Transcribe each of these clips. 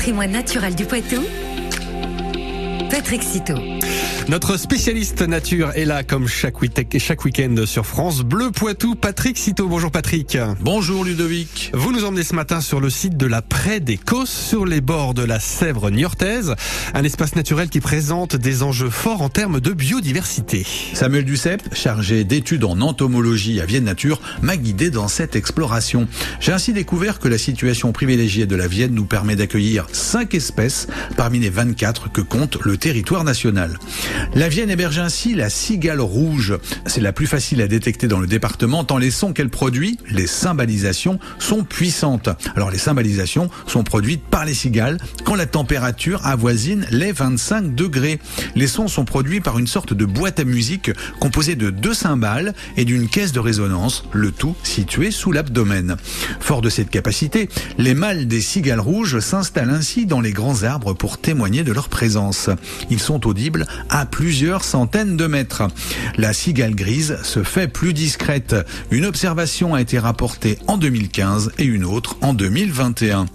patrimoine naturel du Poitou, Patrick Citeau. Notre spécialiste nature est là comme chaque week- chaque week-end sur France Bleu Poitou. Patrick Citeau. Bonjour Patrick. Bonjour Ludovic. Vous nous emmenez ce matin sur le site de la Prée des Cosses, sur les bords de la Sèvre niortaise. Un espace naturel qui présente des enjeux forts en termes de biodiversité. Samuel Duceppe, chargé d'études en entomologie à Vienne Nature, m'a guidé dans cette exploration. J'ai ainsi découvert que la situation privilégiée de la Vienne nous permet d'accueillir 5 espèces parmi les 24 que compte le territoire national. La Vienne héberge ainsi la cigale rouge. C'est la plus facile à détecter dans le département tant les sons qu'elle produit, les cymbalisations, sont puissantes. Alors les cymbalisations sont produites par les cigales quand la température avoisine les 25 degrés. Les sons sont produits par une sorte de boîte à musique composée de deux cymbales et d'une caisse de résonance, le tout situé sous l'abdomen. Fort de cette capacité, les mâles des cigales rouges s'installent ainsi dans les grands arbres pour témoigner de leur présence. Ils sont audibles à plusieurs centaines de mètres. La cigale grise se fait plus discrète. Une observation a été rapportée en 2015 et une autre en 2021.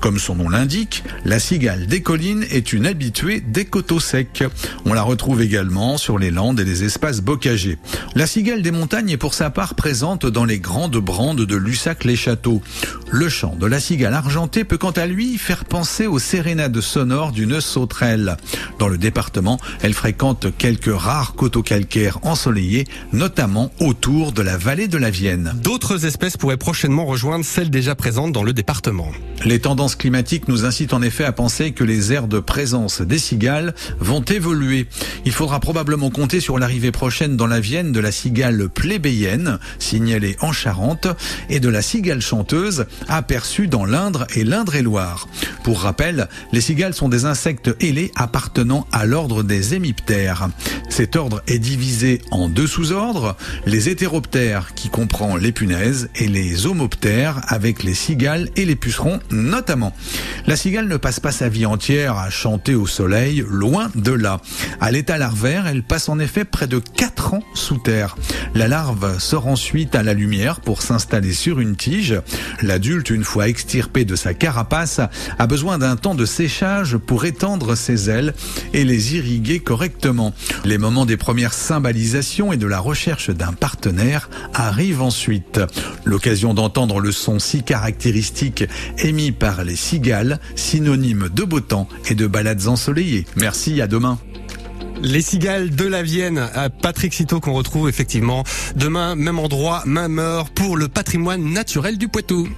Comme son nom l'indique, la cigale des collines est une habituée des coteaux secs. On la retrouve également sur les landes et les espaces bocagés. La cigale des montagnes est pour sa part présente dans les grandes brandes de Lussac-les-Châteaux. Le chant de la cigale argentée peut quant à lui faire penser aux sérénades sonores d'une sauterelle. Dans le département, elle fréquente quelques rares coteaux calcaires ensoleillés, notamment autour de la vallée de la Vienne. D'autres espèces pourraient prochainement rejoindre celles déjà présentes dans le département. Les tendances climatiques nous incitent en effet à penser que les aires de présence des cigales vont évoluer. Il faudra probablement compter sur l'arrivée prochaine dans la Vienne de la cigale plébéienne, signalée en Charente, et de la cigale chanteuse, aperçue dans l'Indre et l'Indre-et-Loire. Pour rappel, les cigales sont des insectes ailés appartenant à l'ordre des hémiptères. Cet ordre est divisé en deux sous-ordres, les hétéroptères qui comprend les punaises et les homoptères avec les cigales et les pucerons notamment. La cigale ne passe pas sa vie entière à chanter au soleil, loin de là. À l'état larvaire, elle passe en effet près de 4 ans sous terre. La larve sort ensuite à la lumière pour s'installer sur une tige. L'adulte, une fois extirpé de sa carapace, a besoin d'un temps de séchage pour étendre ses ailes et les irriguer correctement. Les moments des premières symbolisations et de la recherche d'un partenaire arrivent ensuite. L'occasion d'entendre le son si caractéristique émis par les cigales, synonyme de beau temps et de balades ensoleillées. Merci, à demain. Les cigales de la Vienne, à Patrick Citeau qu'on retrouve effectivement demain, même endroit, même heure pour le patrimoine naturel du Poitou.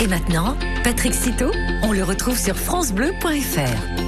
Et maintenant, Patrick Citeau, on le retrouve sur FranceBleu.fr.